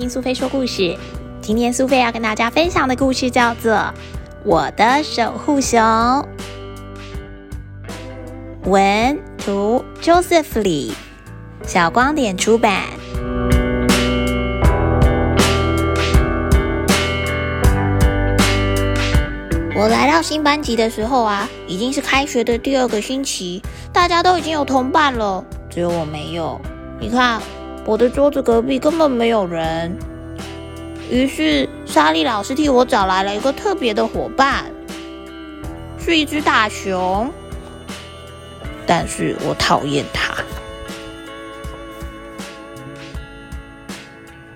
听苏菲说故事。今天苏菲要跟大家分享的故事叫做《我的守护熊》。文图 Joseph Lee，小光点出版。我来到新班级的时候啊，已经是开学的第二个星期，大家都已经有同伴了，只有我没有。你看，我的桌子隔壁根本没有人。于是，莎莉老师替我找来了一个特别的伙伴，是一只大熊。但是我讨厌它，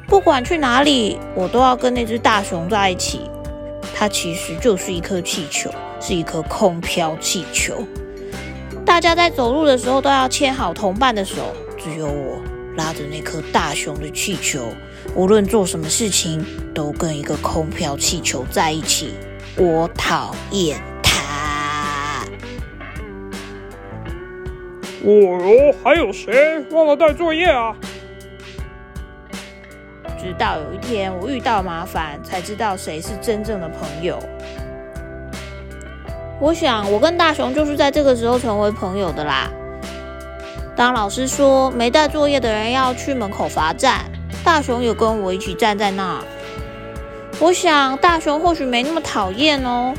不管去哪里，我都要跟那只大熊在一起。它其实就是一颗气球，是一颗空飘气球。大家在走路的时候都要牵好同伴的手，只有我拉着那颗大熊的气球，无论做什么事情都跟一个空飘气球在一起。我讨厌他。哦哟，还有谁忘了带作业啊？直到有一天我遇到麻烦，才知道谁是真正的朋友。我想，我跟大熊就是在这个时候成为朋友的啦。当老师说没带作业的人要去门口罚站，大雄也跟我一起站在那。我想，大雄或许没那么讨厌哦。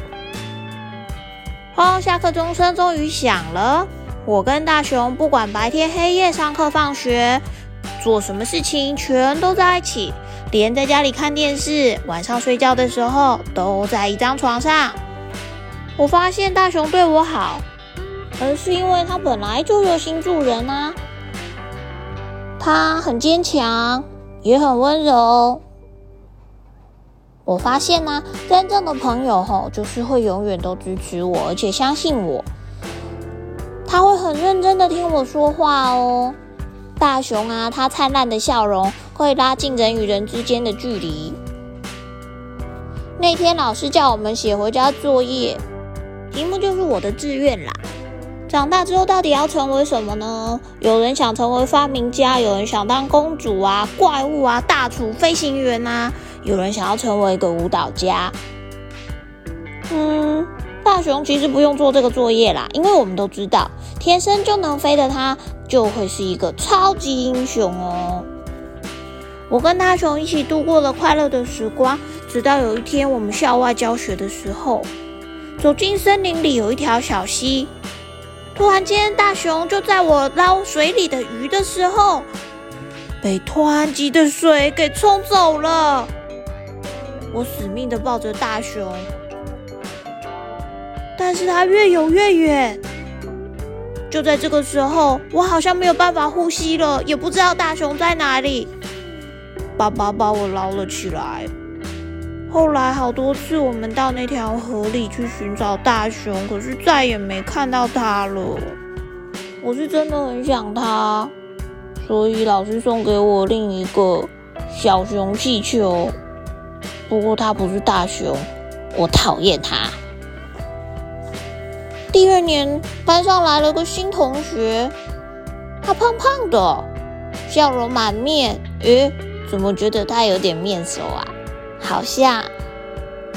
哦，下课钟声终于响了。我跟大雄不管白天黑夜，上课放学。做什么事情全都在一起，连在家里看电视、晚上睡觉的时候都在一张床上。我发现大熊对我好，而是因为他本来就热心助人啊。他很坚强，也很温柔。我发现呢，真正的朋友吼，就是会永远都支持我，而且相信我。他会很认真的听我说话哦。大熊啊，他灿烂的笑容会拉近人与人之间的距离。那天老师叫我们写回家作业，题目就是我的志愿啦。长大之后到底要成为什么呢？有人想成为发明家，有人想当公主啊、怪物啊、大厨、飞行员啊，有人想要成为一个舞蹈家。嗯。大熊其实不用做这个作业啦，因为我们都知道，天生就能飞的他就会是一个超级英雄哦。我跟大熊一起度过了快乐的时光，直到有一天我们校外教学的时候，走进森林里有一条小溪，突然间大熊就在我捞水里的鱼的时候，被湍急的水给冲走了。我死命的抱着大熊。但是它越游越远，就在这个时候，我好像没有办法呼吸了，也不知道大熊在哪里。爸爸把我捞了起来。后来好多次，我们到那条河里去寻找大熊，可是再也没看到它了。我是真的很想它，所以老师送给我另一个小熊气球。不过它不是大熊，我讨厌它。第二年，班上来了个新同学，他胖胖的，笑容满面。诶，怎么觉得他有点面熟啊？好像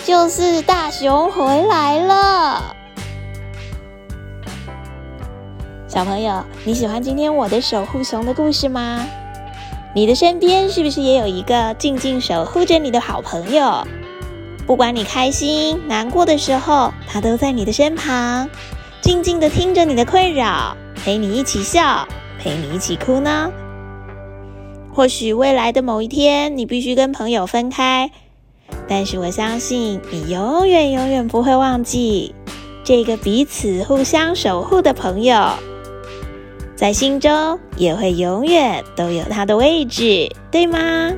就是大熊回来了。小朋友，你喜欢今天我的守护熊的故事吗？你的身边是不是也有一个静静守护着你的好朋友？不管你开心、难过的时候，他都在你的身旁，静静的听着你的困扰，陪你一起笑，陪你一起哭呢。或许未来的某一天，你必须跟朋友分开，但是我相信你永远永远不会忘记这个彼此互相守护的朋友，在心中也会永远都有他的位置，对吗？